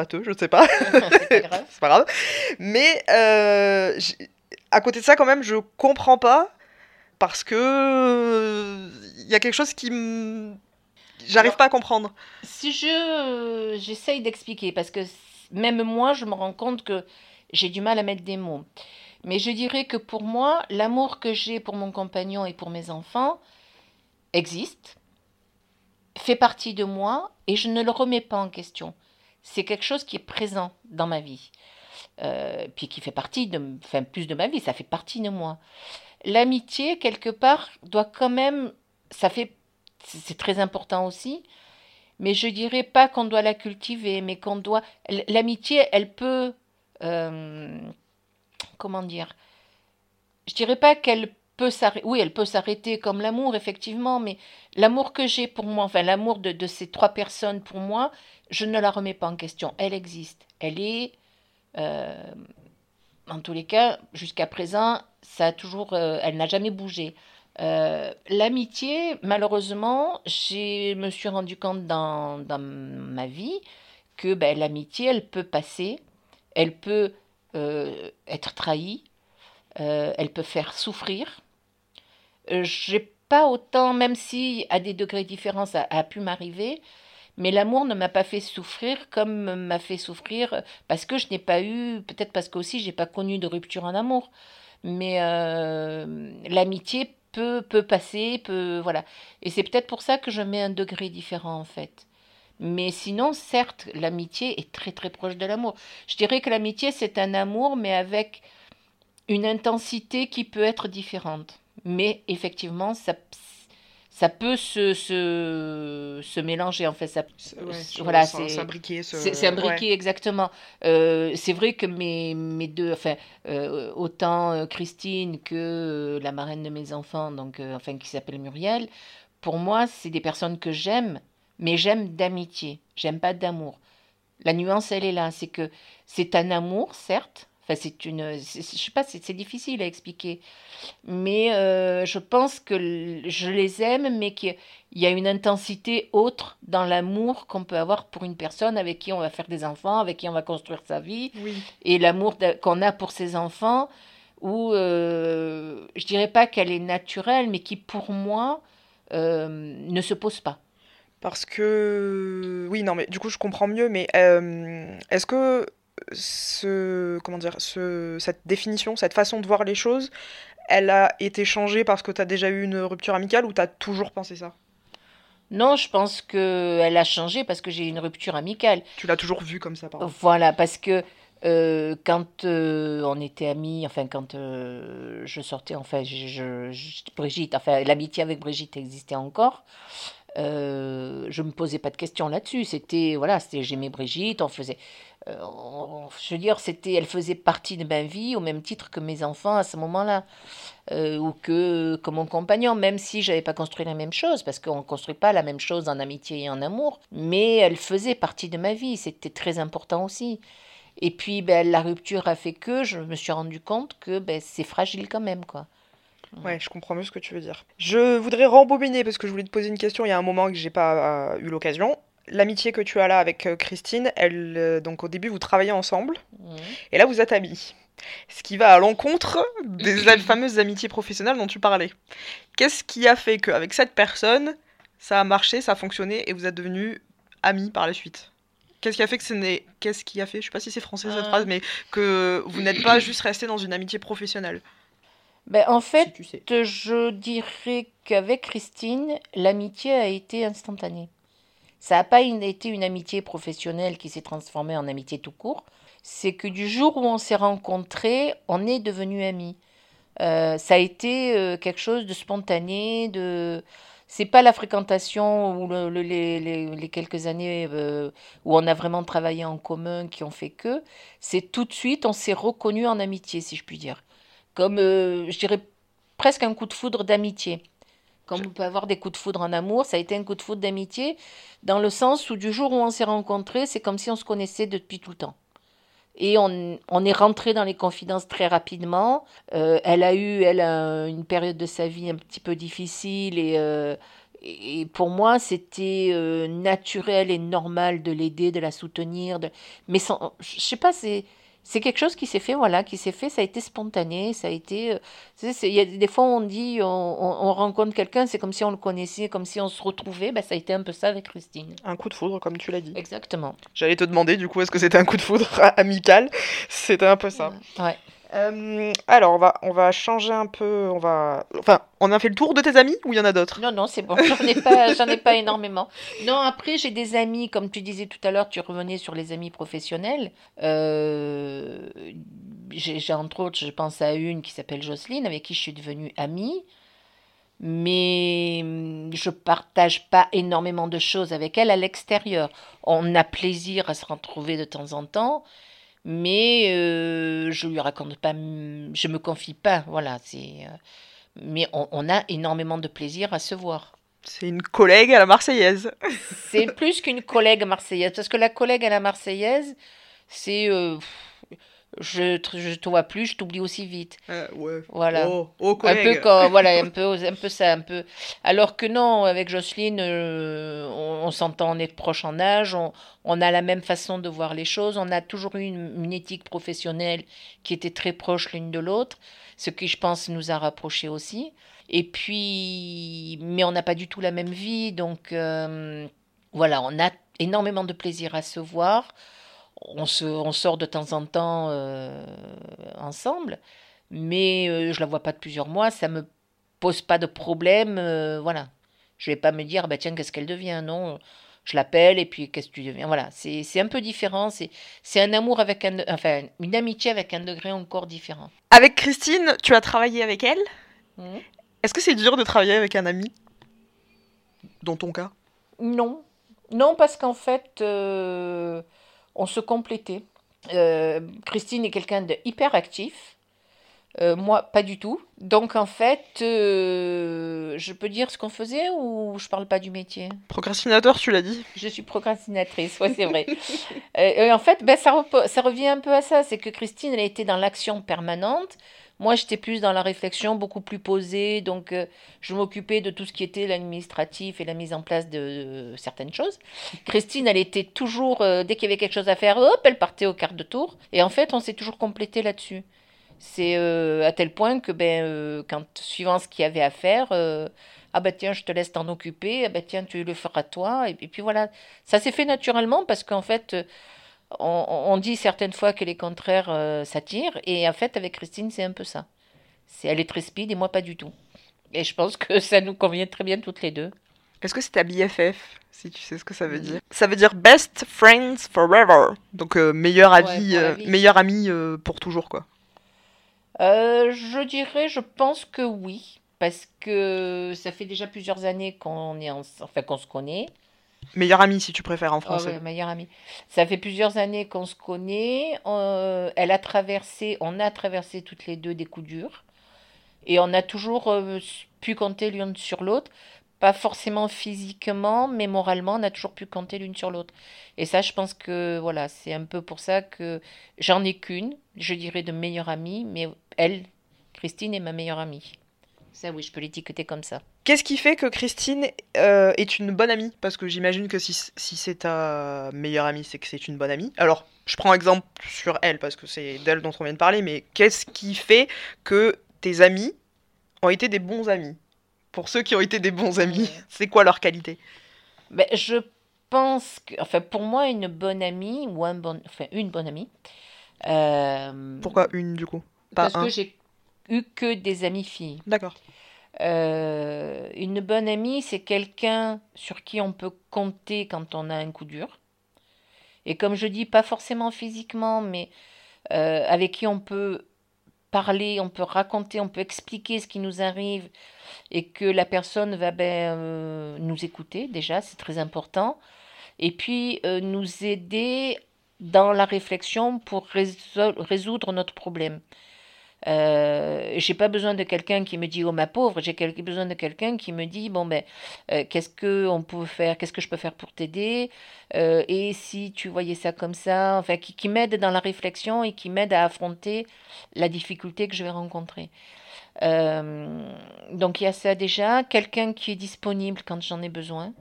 Te, je ne sais pas. c'est pas grave. pas grave. Mais euh, à côté de ça, quand même, je comprends pas parce que il y a quelque chose qui j'arrive pas à comprendre. Si je j'essaye d'expliquer parce que même moi je me rends compte que j'ai du mal à mettre des mots. Mais je dirais que pour moi, l'amour que j'ai pour mon compagnon et pour mes enfants existe, fait partie de moi et je ne le remets pas en question. C'est quelque chose qui est présent dans ma vie. Euh, puis qui fait partie de, enfin plus de ma vie, ça fait partie de moi l'amitié, quelque part, doit quand même, ça fait, c'est très important aussi, mais je dirais pas qu'on doit la cultiver, mais qu'on doit, l'amitié, elle peut, euh, comment dire, je dirais pas qu'elle oui, elle peut s'arrêter comme l'amour, effectivement, mais l'amour que j'ai pour moi, enfin l'amour de, ces trois personnes pour moi, je ne la remets pas en question, elle existe, elle est, euh, en tous les cas, jusqu'à présent, ça a toujours, euh, elle n'a jamais bougé. Euh, l'amitié, malheureusement, je me suis rendu compte dans, dans ma vie que ben, l'amitié, elle peut passer, elle peut être trahie, elle peut faire souffrir. J'ai pas autant, même si à des degrés différents ça a pu m'arriver, mais l'amour ne m'a pas fait souffrir comme m'a fait souffrir parce que je n'ai pas eu, peut-être parce que aussi j'ai pas connu de rupture en amour. Mais euh, l'amitié peut, peut passer, peut, voilà. Et c'est peut-être pour ça que je mets un degré différent en fait. Mais sinon, certes, l'amitié est très très proche de l'amour. Je dirais que l'amitié, c'est un amour, mais avec une intensité qui peut être différente. Mais effectivement, ça, ça peut se, se, se, mélanger en fait. Ça, voilà, c'est un briquet. C'est un briquet exactement. Euh, c'est vrai que mes, mes deux, enfin, euh, autant euh, Christine que la marraine de mes enfants, donc enfin qui s'appelle Muriel, pour moi, c'est des personnes que j'aime, mais j'aime d'amitié. J'aime pas d'amour. La nuance, elle est là. C'est que c'est un amour, certes. Enfin, c'est une. Je sais pas, c'est difficile à expliquer. Mais euh, je pense que je les aime, mais qu'il y a une intensité autre dans l'amour qu'on peut avoir pour une personne avec qui on va faire des enfants, avec qui on va construire sa vie. Et l'amour qu'on a pour ses enfants, où euh, je dirais pas qu'elle est naturelle, mais qui pour moi euh, ne se pose pas. Parce que oui, non, mais du coup je comprends mieux. Mais euh, est-ce que ce comment dire, ce, cette définition, cette façon de voir les choses, elle a été changée parce que tu as déjà eu une rupture amicale ou tu as toujours pensé ça? Non, je pense qu'elle a changé parce que j'ai eu une rupture amicale. Tu l'as toujours vu comme ça, par Voilà, parce que euh, quand euh, on était amis, enfin quand euh, je sortais, enfin je, Brigitte, enfin l'amitié avec Brigitte existait encore. je me posais pas de questions là-dessus. C'était voilà, c'était j'aimais Brigitte, on faisait, je veux dire, c'était, elle faisait partie de ma vie au même titre que mes enfants à ce moment-là, ou que, que mon compagnon, même si j'avais pas construit la même chose, parce qu'on ne construit pas la même chose en amitié et en amour, mais elle faisait partie de ma vie. C'était très important aussi. Et puis, ben, la rupture a fait que je me suis rendu compte que ben, c'est fragile quand même, quoi. Ouais, je comprends mieux ce que tu veux dire. Je voudrais rembobiner parce que je voulais te poser une question il y a un moment que j'ai pas euh, eu l'occasion. L'amitié que tu as là avec euh, Christine, elle, euh, donc au début vous travaillez ensemble mmh. et là vous êtes amis. Ce qui va à l'encontre des fameuses amitiés professionnelles dont tu parlais. Qu'est-ce qui a fait qu'avec cette personne, ça a marché, ça a fonctionné et vous êtes devenus amis par la suite? Qu'est-ce qui a fait que ce n'est. Qu'est-ce qui a fait, je sais pas si c'est français cette euh. phrase, mais que vous n'êtes pas juste resté dans une amitié professionnelle? Ben, En fait, je dirais qu'avec Christine, l'amitié a été instantanée. Ça n'a pas été une amitié professionnelle qui s'est transformée en amitié tout court. C'est que du jour où on s'est rencontrés, on est devenus amis. Euh, ça a été euh, quelque chose de spontané, de c'est pas la fréquentation ou les, quelques années euh, où on a vraiment travaillé en commun qui ont fait que. C'est tout de suite, on s'est reconnu en amitié, si je puis dire. Comme, je dirais, presque un coup de foudre d'amitié. Comme on peut avoir des coups de foudre en amour, ça a été un coup de foudre d'amitié, dans le sens où du jour où on s'est rencontrés, c'est comme si on se connaissait depuis tout le temps. Et on, on, est rentré dans les confidences très rapidement. Euh, elle a eu, elle, une période de sa vie un petit peu difficile et, euh, et pour moi, c'était euh, naturel et normal de l'aider, de la soutenir. De... Mais sans, je sais pas, c'est c'est quelque chose qui s'est fait, voilà, qui s'est fait, ça a été spontané, ça a été... Euh, il y a des fois on dit, on, on, rencontre quelqu'un, c'est comme si on le connaissait, comme si on se retrouvait, ben, ça a été un peu ça avec Christine. Un coup de foudre, comme tu l'as dit. Exactement. J'allais te demander, du coup, est-ce que c'était un coup de foudre amical? C'était un peu ça. Ouais. Euh, alors, on va, on va changer un peu. On va. Enfin, on a fait le tour de tes amis ou il y en a d'autres? Non, non, c'est bon. J'en ai pas, j'en ai pas énormément. Non, après, j'ai des amis, comme tu disais tout à l'heure, tu revenais sur les amis professionnels. Euh, j'ai, entre autres, je pense à une qui s'appelle Jocelyne, avec qui je suis devenue amie. Mais je partage pas énormément de choses avec elle à l'extérieur. On a plaisir à se retrouver de temps en temps mais euh, je lui raconte pas, je me confie pas, voilà, c'est. Euh, mais on, a énormément de plaisir à se voir. C'est une collègue à la Marseillaise. c'est plus qu'une collègue marseillaise, parce que la collègue à la Marseillaise, c'est. Euh, je, je te vois plus, je t'oublie aussi vite. Euh, ouais. Voilà. Oh, oh, un peu comme, voilà, un peu, un peu ça, un peu. Alors que non, avec Jocelyne, euh, on, s'entend, on est proche en âge, on, on, a la même façon de voir les choses, on a toujours eu une, éthique professionnelle qui était très proche l'une de l'autre, ce qui, je pense, nous a rapprochés aussi. Et puis, mais on n'a pas du tout la même vie, donc euh, voilà, on a énormément de plaisir à se voir on, se, on sort de temps en temps euh, ensemble, mais euh, je la vois pas de plusieurs mois, ça me pose pas de problème, euh, voilà. Je vais pas me dire, bah tiens, qu'est-ce qu'elle devient, non je l'appelle et puis qu'est-ce que tu deviens Voilà, c'est un peu différent. C'est un amour avec un. Enfin, une amitié avec un degré encore différent. Avec Christine, tu as travaillé avec elle? Mmh. Est-ce que c'est dur de travailler avec un ami? Dans ton cas? Non. Non, parce qu'en fait, on se complétait. Euh, Christine est quelqu'un de hyper actif. Euh, moi, pas du tout. Donc en fait, euh, je peux dire ce qu'on faisait ou je parle pas du métier? Procrastinateur, tu l'as dit. Je suis procrastinatrice, ouais, c'est vrai. Euh, en fait, ben, ça, ça revient un peu à ça. C'est que Christine, elle a été dans l'action permanente. Moi, j'étais plus dans la réflexion, beaucoup plus posée. Donc, je m'occupais de tout ce qui était l'administratif et la mise en place de, certaines choses. Christine, elle était toujours, dès qu'il y avait quelque chose à faire, hop, elle partait au quart de tour. Et en fait, on s'est toujours complété là-dessus. C'est euh, à tel point que, ben, euh, suivant ce qu'il y avait à faire, euh, ah ben tiens, je te laisse t'en occuper, ah ben tiens, tu le feras toi. Et, puis voilà, ça s'est fait naturellement parce qu'en fait, on, dit certaines fois que les contraires s'attirent. Et en fait, avec Christine, c'est un peu ça. C'est, elle est très speed et moi pas du tout. Et je pense que ça nous convient très bien toutes les deux. Est-ce que c'est ta BFF, si tu sais ce que ça veut dire? Ça veut dire Best Friends Forever. Donc meilleur, avis, meilleur ami pour toujours, quoi. Euh, je dirais, je pense que oui, parce que ça fait déjà plusieurs années qu'on est enfin qu'on se connaît. Meilleur ami, si tu préfères en français. Oh, meilleur ami. Ça fait plusieurs années qu'on se connaît. Euh, elle a traversé, on a traversé toutes les deux des coups durs, et on a toujours euh, pu compter l'une sur l'autre. Pas forcément physiquement, mais moralement, on a toujours pu compter l'une sur l'autre. Et ça, je pense que voilà, c'est un peu pour ça que j'en ai qu'une, je dirais de meilleure amie, mais elle, Christine, est ma meilleure amie. Ça, oui, je peux l'étiqueter comme ça. Qu'est-ce qui fait que Christine euh, est une bonne amie? Parce que j'imagine que si, si c'est ta meilleure amie, c'est que c'est une bonne amie. Alors, je prends exemple sur elle, parce que c'est d'elle dont on vient de parler, mais qu'est-ce qui fait que tes amis ont été des bons amis? Pour ceux qui ont été des bons amis, c'est quoi leur qualité? Ben, Je pense que, enfin, pour moi, une bonne amie, ou un bon, enfin, une bonne amie. Euh, Pourquoi une du coup? Pas Parce que j'ai eu que des amies filles. D'accord. Euh, une bonne amie, c'est quelqu'un sur qui on peut compter quand on a un coup dur. Et comme je dis, pas forcément physiquement, mais euh, avec qui on peut parler, on peut raconter, on peut expliquer ce qui nous arrive et que la personne va ben, euh, nous écouter déjà, c'est très important. Et puis nous aider dans la réflexion pour résoudre notre problème. Euh, j'ai pas besoin de quelqu'un qui me dit oh ma pauvre, j'ai besoin de quelqu'un qui me dit bon ben euh, qu'est-ce que on peut faire, qu'est-ce que je peux faire pour t'aider? Euh, et si tu voyais ça comme ça, enfin qui, qui m'aide dans la réflexion et qui m'aide à affronter la difficulté que je vais rencontrer. donc il y a ça déjà, quelqu'un qui est disponible quand j'en ai besoin.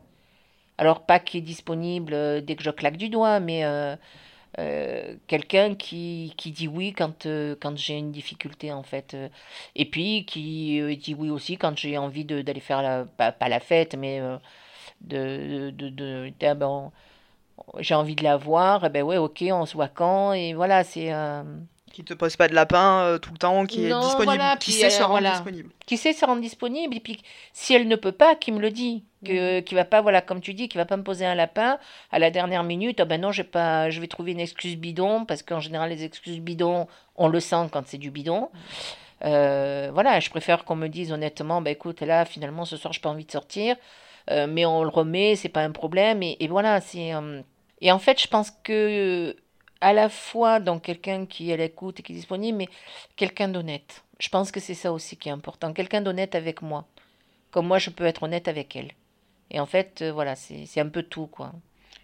Alors pas qui est disponible dès que je claque du doigt, mais euh, quelqu'un qui, qui dit oui quand, euh, quand j'ai une difficulté en fait euh, et puis qui dit oui aussi quand j'ai envie d'aller faire la, pas, la fête mais de, de, de, ah ben, j'ai envie de la voir et eh ben ouais ok on se voit quand et voilà c'est qui te pose pas de lapin euh, tout le temps, qui est disponible, qui sait se rendre disponible. Qui sait se rendre disponible, et puis si elle ne peut pas, qui me le dit. Que. Qui va pas, voilà, comme tu dis, qui va pas me poser un lapin à la dernière minute, ah ben non, pas, je vais trouver une excuse bidon, parce qu'en général, les excuses bidons, on le sent quand c'est du bidon. Euh, voilà, je préfère qu'on me dise honnêtement, bah écoute, là, finalement, ce soir, je pas envie de sortir, euh, mais on le remet, c'est pas un problème, et, et voilà, c'est. et en fait, je pense que à la fois dans quelqu'un qui est à l'écoute et qui est disponible, mais quelqu'un d'honnête. Je pense que c'est ça aussi qui est important. Quelqu'un d'honnête avec moi. Comme moi, je peux être honnête avec elle. Et en fait, euh, voilà, c'est un peu tout, quoi.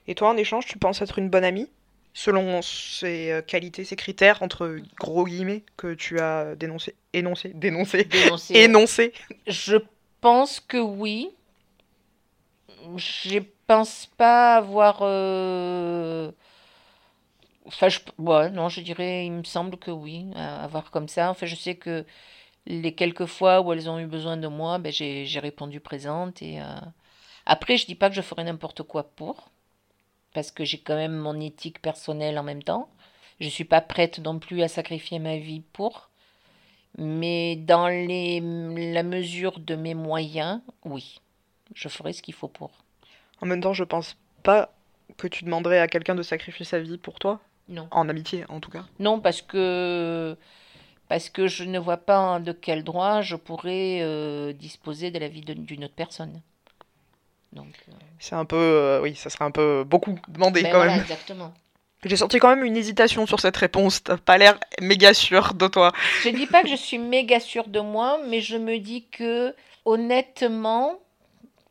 Et toi, en échange, tu penses être une bonne amie Selon ses euh, qualités, ses critères, entre gros guillemets, que tu as dénoncé, énoncé, dénoncé, dénoncé, énoncé? Je pense que oui. Je pense pas avoir... Euh, Enfin, je, non, je dirais, il me semble que oui, avoir comme ça. Enfin, je sais que les quelques fois où elles ont eu besoin de moi, ben, j'ai répondu présente. Et, euh, Après, je dis pas que je ferai n'importe quoi pour, parce que j'ai quand même mon éthique personnelle en même temps. Je suis pas prête non plus à sacrifier ma vie pour. Mais dans les, la mesure de mes moyens, oui, je ferai ce qu'il faut pour. En même temps, je pense pas que tu demanderais à quelqu'un de sacrifier sa vie pour toi. Non. En amitié, en tout cas. Non, parce que parce que je ne vois pas de quel droit je pourrais euh, disposer de la vie d'une autre personne. Donc. Euh, C'est un peu, euh, oui, ça serait un peu beaucoup demandé ben quand même. Exactement. J'ai senti quand même une hésitation sur cette réponse. T'as pas l'air méga sûr de toi. Je dis pas que je suis méga sûre de moi, mais je me dis que honnêtement,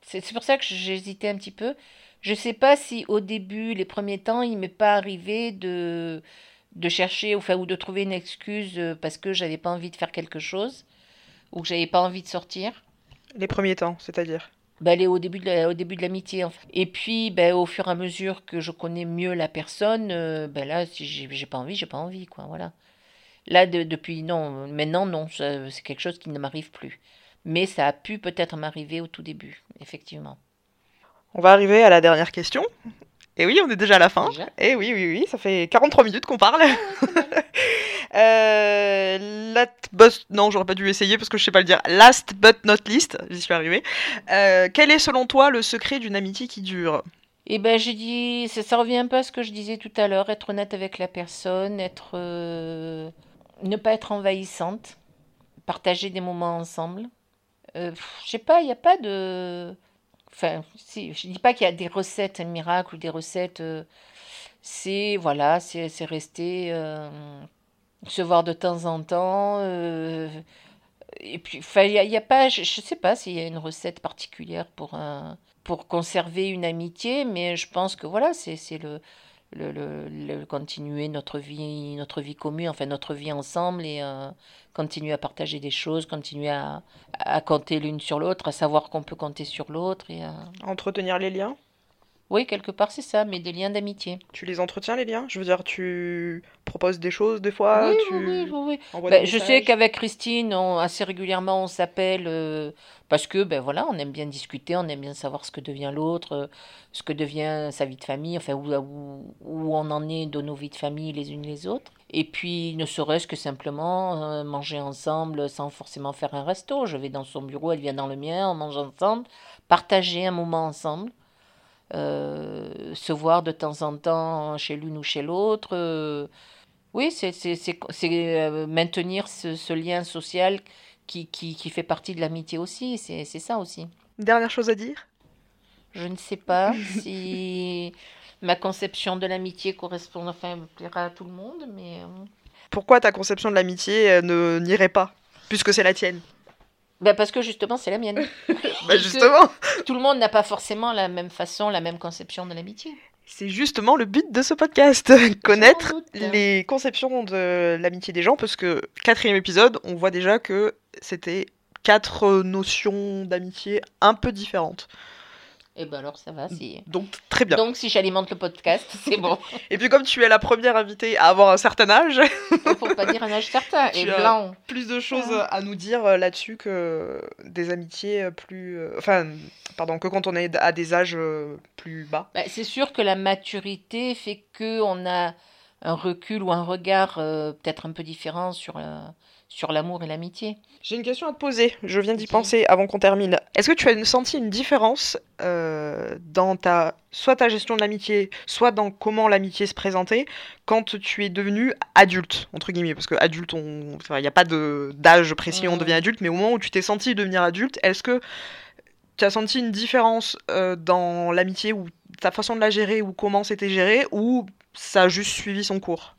c'est c'est pour ça que j'hésitais un petit peu. Je sais pas si au début, les premiers temps, il m'est pas arrivé de de chercher enfin, ou de trouver une excuse euh, parce que j'avais pas envie de faire quelque chose ou que j'avais pas envie de sortir. Les premiers temps, c'est-à-dire Ben, aller au début de au début de l'amitié. Et puis, ben, au fur et à mesure que je connais mieux la personne, ben là, si j'ai pas envie, j'ai pas envie, quoi. Voilà. Là, de- depuis, non, maintenant, non, c'est quelque chose qui ne m'arrive plus. Mais ça a pu peut-être m'arriver au tout début, effectivement. On va arriver à la dernière question. Et oui, on est déjà à la fin. Déjà Et oui, oui, oui, ça fait 43 minutes qu'on parle. Euh, last but... Non, j'aurais pas dû essayer parce que je sais pas le dire. Last but not least, j'y suis arrivée. Euh, quel est selon toi le secret d'une amitié qui dure? Et ben, j'ai dit, ça, ça revient un peu à ce que je disais tout à l'heure, être honnête avec la personne, être, euh, ne pas être envahissante, partager des moments ensemble. Je sais pas, il n'y a pas de, si, je dis pas qu'il y a des recettes miracles ou des recettes. euh, c'est voilà, c'est rester, euh, se voir de temps en temps. euh, et puis, il a, pas, je, je sais pas s'il y a une recette particulière pour un, pour conserver une amitié, mais je pense que voilà, c'est le, le, le, continuer notre vie, notre vie commune, enfin notre vie ensemble et euh, continuer à partager des choses, continuer à, à compter l'une sur l'autre, à savoir qu'on peut compter sur l'autre et euh, Entretenir les liens oui, quelque part c'est ça, mais des liens d'amitié. Tu les entretiens les liens? Je veux dire, tu proposes des choses des fois oui, tu oui, oui, Ben, je sais qu'avec Christine, on- assez régulièrement, on s'appelle euh, parce que, ben voilà, on aime bien discuter, on aime bien savoir ce que devient l'autre, euh, ce que devient sa vie de famille, enfin, où, où, où on en est de nos vies de famille les unes les autres. Et puis, ne serait-ce que simplement euh, manger ensemble sans forcément faire un resto. Je vais dans son bureau, elle vient dans le mien, on mange ensemble, partager un moment ensemble. Euh, se voir de temps en temps chez l'une ou chez l'autre. euh, oui, c'est euh, maintenir ce, ce lien social qui, qui, qui fait partie de l'amitié aussi. C'est ça aussi. Dernière chose à dire? Je ne sais pas si ma conception de l'amitié correspond, enfin, plaira à tout le monde, mais Pourquoi ta conception de l'amitié ne n'irait pas Puisque c'est la tienne? Ben parce que justement, c'est la mienne. Bah que justement Tout le monde n'a pas forcément la même façon, la même conception de l'amitié. C'est justement le but de ce podcast, connaître doute. les conceptions de l'amitié des gens, parce que quatrième épisode, on voit déjà que c'était quatre notions d'amitié un peu différentes. Et ben alors, ça va. Si... Donc très bien. Donc, si j'alimente le podcast, c'est bon. Et puis comme tu es la première invitée à avoir un certain âge, faut pas dire un âge certain. Et Tu as- blanc. plus de choses à nous dire euh, là-dessus que des amitiés euh, plus... euh, Enfin, pardon, que quand on est à des âges plus bas. Bah, c'est sûr que la maturité fait que on a un recul ou un regard euh, peut-être un peu différent sur la- sur l'amour et l'amitié. J'ai une question à te poser, je viens d'y penser avant qu'on termine. Est-ce que tu as senti une différence euh, dans ta soit ta gestion de l'amitié, soit dans comment l'amitié se présentait quand tu es devenu adulte entre guillemets? Parce que adulte on il n'y a pas d'âge précis on Mhm. devient adulte mais au moment où tu t'es senti devenir adulte, est-ce que tu as senti une différence euh, dans l'amitié ou ta façon de la gérer ou comment c'était géré ou ça a juste suivi son cours?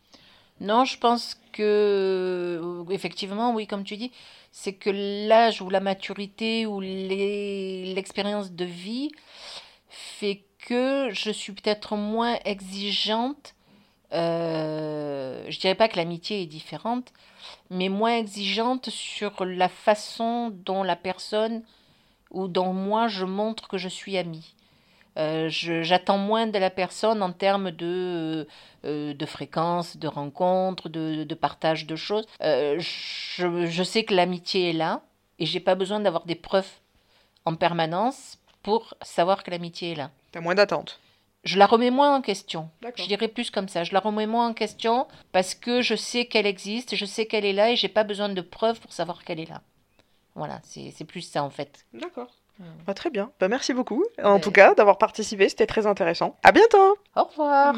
Non, je pense que euh, effectivement, oui, comme tu dis, c'est que l'âge ou la maturité ou l'expérience de vie fait que je suis peut-être moins exigeante. Euh, je dirais pas que l'amitié est différente, mais moins exigeante sur la façon dont la personne ou dont moi je montre que je suis amie. Euh, j'attends moins de la personne en termes de, euh, de fréquence, de rencontres, de, de partage de choses. Euh, je, je sais que l'amitié est là et j'ai pas besoin d'avoir des preuves en permanence pour savoir que l'amitié est là. T'as moins d'attente. Je la remets moins en question. Je dirais plus comme ça. Je la remets moins en question parce que je sais qu'elle existe, je sais qu'elle est là et j'ai pas besoin de preuves pour savoir qu'elle est là. Voilà, c'est plus ça en fait. D'accord. Mm. Bah, très bien. Bah, merci beaucoup, en Ouais. tout cas, d'avoir participé. C'était très intéressant. À bientôt Au revoir.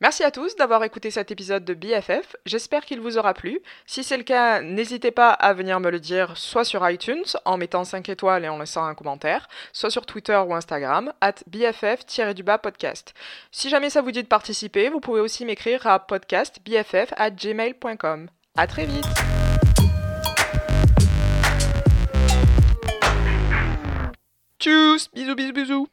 Merci à tous d'avoir écouté cet épisode de BFF, j'espère qu'il vous aura plu. Si c'est le cas, n'hésitez pas à venir me le dire soit sur iTunes en mettant 5 étoiles et en laissant un commentaire, soit sur Twitter ou Instagram, at BFF-du-bas podcast. Si jamais ça vous dit de participer, vous pouvez aussi m'écrire à podcastbff at gmail.com. A très vite Tchuss Bisous bisous bisous